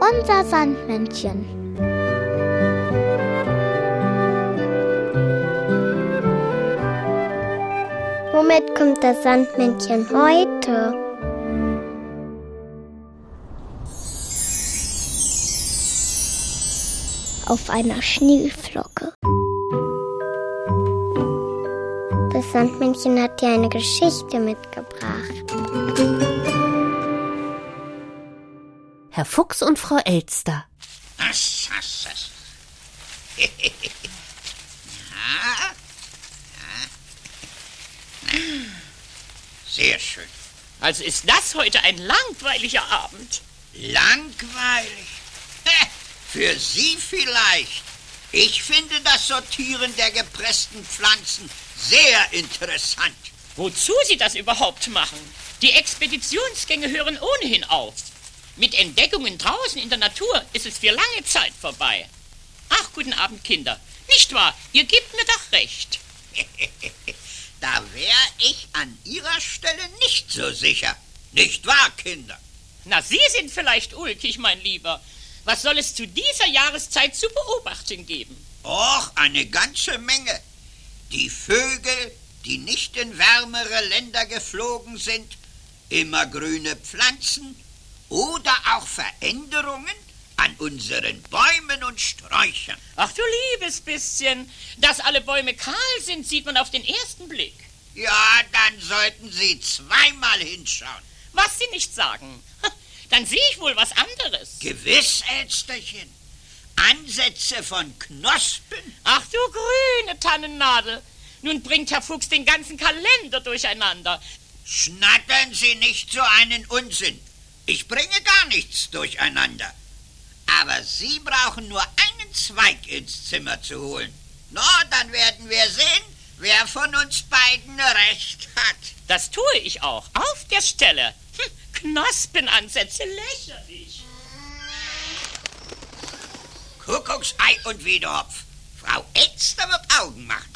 Unser Sandmännchen. Womit kommt das Sandmännchen heute? Auf einer Schneeflocke. Das Sandmännchen hat dir eine Geschichte mitgebracht. Herr Fuchs und Frau Elster. Was hast das? ja, ja. Sehr schön. Also ist das heute ein langweiliger Abend. Langweilig? Für Sie vielleicht. Ich finde das Sortieren der gepressten Pflanzen sehr interessant. Wozu Sie das überhaupt machen? Die Expeditionsgänge hören ohnehin auf. Mit Entdeckungen draußen in der Natur ist es für lange Zeit vorbei. Ach, guten Abend, Kinder. Nicht wahr? Ihr gebt mir doch recht. da wäre ich an Ihrer Stelle nicht so sicher. Nicht wahr, Kinder? Na, Sie sind vielleicht ulkig, mein Lieber. Was soll es zu dieser Jahreszeit zu beobachten geben? Och, eine ganze Menge. Die Vögel, die nicht in wärmere Länder geflogen sind, immer grüne Pflanzen, oder auch Veränderungen an unseren Bäumen und Sträuchern. Ach du liebes bisschen, dass alle Bäume kahl sind, sieht man auf den ersten Blick. Ja, dann sollten Sie zweimal hinschauen. Was Sie nicht sagen. Dann sehe ich wohl was anderes. Gewiss, Elsterchen. Ansätze von Knospen. Ach du grüne Tannennadel. Nun bringt Herr Fuchs den ganzen Kalender durcheinander. Schnattern Sie nicht so einen Unsinn. Ich bringe gar nichts durcheinander. Aber Sie brauchen nur einen Zweig ins Zimmer zu holen. Na, dann werden wir sehen, wer von uns beiden recht hat. Das tue ich auch, auf der Stelle. Hm, Knospenansätze, lächerlich. Kuckucksei und Wiedehopf. Frau Elster wird Augen machen.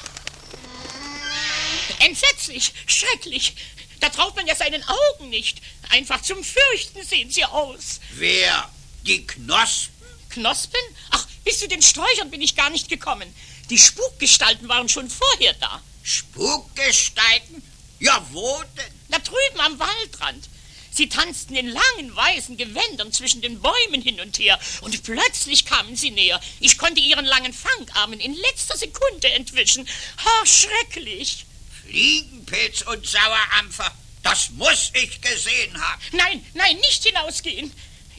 Entsetzlich, schrecklich. Da traut man ja seinen Augen nicht. Einfach zum Fürchten sehen sie aus. Wer? Die Knospen? Knospen? Ach, bis zu den Sträuchern bin ich gar nicht gekommen. Die Spukgestalten waren schon vorher da. Spukgestalten? Ja, wo denn? Da drüben am Waldrand. Sie tanzten in langen weißen Gewändern zwischen den Bäumen hin und her, und plötzlich kamen sie näher. Ich konnte ihren langen Fangarmen in letzter Sekunde entwischen. Ha, schrecklich. Fliegenpilz und Sauerampfer. Das muss ich gesehen haben. Nein, nein, nicht hinausgehen.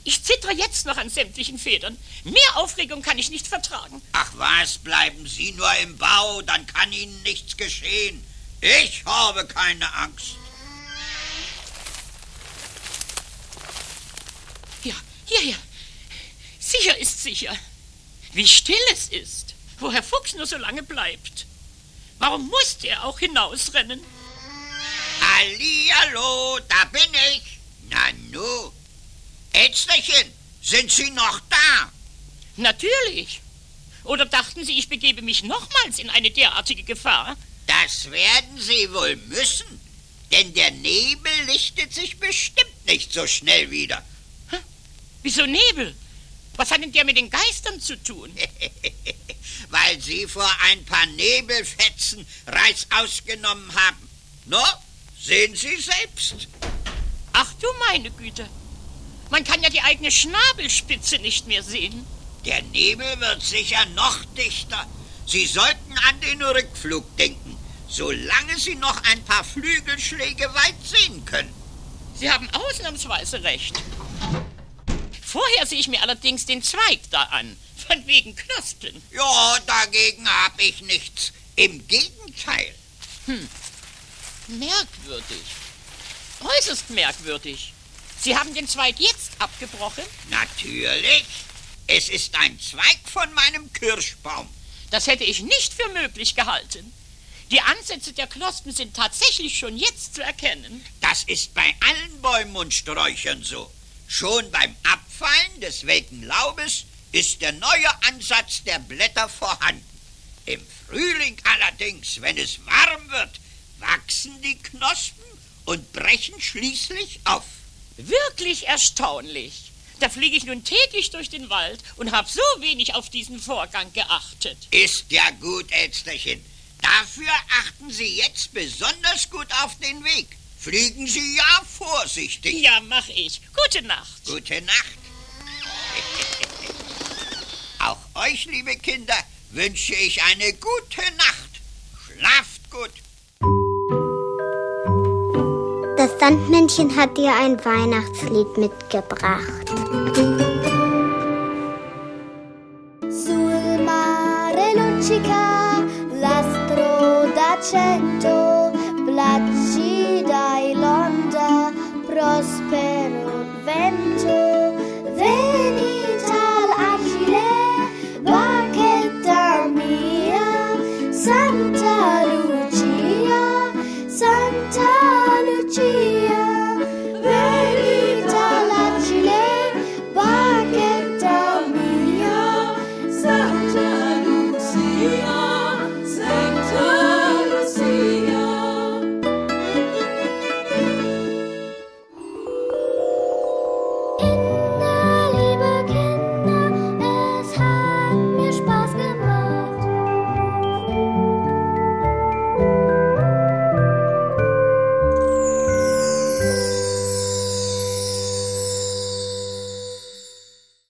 Ich zittere jetzt noch an sämtlichen Federn. Mehr Aufregung kann ich nicht vertragen. Ach was, bleiben Sie nur im Bau, dann kann Ihnen nichts geschehen. Ich habe keine Angst. Ja, hierher. Sicher ist sicher. Wie still es ist, wo Herr Fuchs nur so lange bleibt. Warum musste er auch hinausrennen? Hallihallo, da bin ich. Nanu. Ätzlerchen, sind Sie noch da? Natürlich. Oder dachten Sie, ich begebe mich nochmals in eine derartige Gefahr? Das werden Sie wohl müssen, denn der Nebel lichtet sich bestimmt nicht so schnell wieder. Hä? Wieso Nebel? Was hat denn der mit den Geistern zu tun? Weil Sie vor ein paar Nebelfetzen Reis ausgenommen haben. No, sehen Sie selbst. Ach du meine Güte. Man kann ja die eigene Schnabelspitze nicht mehr sehen. Der Nebel wird sicher noch dichter. Sie sollten an den Rückflug denken, solange Sie noch ein paar Flügelschläge weit sehen können. Sie haben ausnahmsweise recht. Vorher sehe ich mir allerdings den Zweig da an, von wegen Knospen. Ja, dagegen habe ich nichts. Im Gegenteil. Hm. Merkwürdig. Äußerst merkwürdig. Sie haben den Zweig jetzt abgebrochen? Natürlich. Es ist ein Zweig von meinem Kirschbaum. Das hätte ich nicht für möglich gehalten. Die Ansätze der Knospen sind tatsächlich schon jetzt zu erkennen. Das ist bei allen Bäumen und Sträuchern so. Schon beim Abfallen des welken Laubes ist der neue Ansatz der Blätter vorhanden. Im Frühling allerdings, wenn es warm wird, wachsen die Knospen und brechen schließlich auf. Wirklich erstaunlich. Da fliege ich nun täglich durch den Wald und habe so wenig auf diesen Vorgang geachtet. Ist ja gut, Elsterchen. Dafür achten Sie jetzt besonders gut auf den Weg. Fliegen Sie ja vorsichtig. Ja, mach ich. Gute Nacht. Gute Nacht. Euch, liebe Kinder, wünsche ich eine gute Nacht. Schlaft gut. Das Sandmännchen hat dir ein Weihnachtslied mitgebracht. Sul mare luccica l'astro d'aceto, placida e londa, prospero vento.